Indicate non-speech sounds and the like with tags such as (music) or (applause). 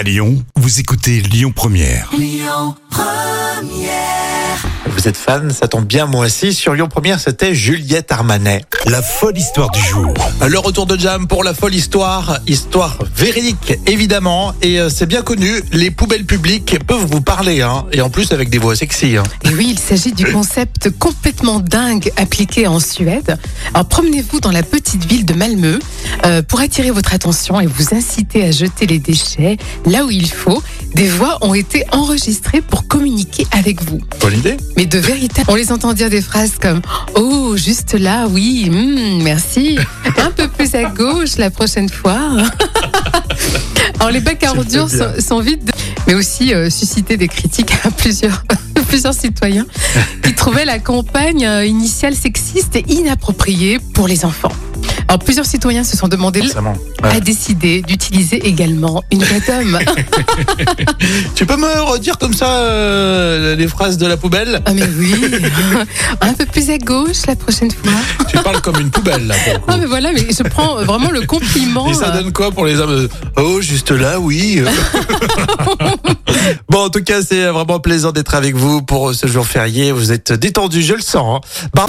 À Lyon, vous écoutez Lyon Première. Vous êtes fan, ça tombe bien moi aussi. Sur Lyon Première, c'était Juliette Armanet. La folle histoire du jour. Le retour de Jam pour la folle histoire, histoire véridique évidemment, et euh, c'est bien connu, les poubelles publiques peuvent vous parler, hein, et en plus avec des voix sexy. Hein. Et oui, il s'agit du concept complètement dingue appliqué en Suède. Alors promenez-vous dans la petite ville de Malmö euh, pour attirer votre attention et vous inciter à jeter les déchets là où il faut. Des voix ont été enregistrées pour communiquer avec vous. Bonne idée Mais de vérité, on les entend dire des phrases comme Oh, juste là, oui, hmm, merci. (laughs) Un peu plus à gauche la prochaine fois. (laughs) Alors les bacs à ordures sont, sont vides, de- mais aussi euh, susciter des critiques à plusieurs, (laughs) plusieurs citoyens qui trouvaient la campagne euh, initiale sexiste et inappropriée pour les enfants. Alors plusieurs citoyens se sont demandé Forcément. à Ouais. décider d'utiliser également une d'homme. (laughs) Tu peux me redire comme ça euh, les phrases de la poubelle? Ah mais oui, (laughs) un peu plus à gauche la prochaine fois. Tu parles comme une poubelle là pour. Ah mais voilà, mais je prends vraiment le compliment. Et ça euh, donne quoi pour les hommes? Oh, juste là, oui. (laughs) bon, en tout cas, c'est vraiment plaisant d'être avec vous pour ce jour férié. Vous êtes détendus, je le sens. hein. Bar-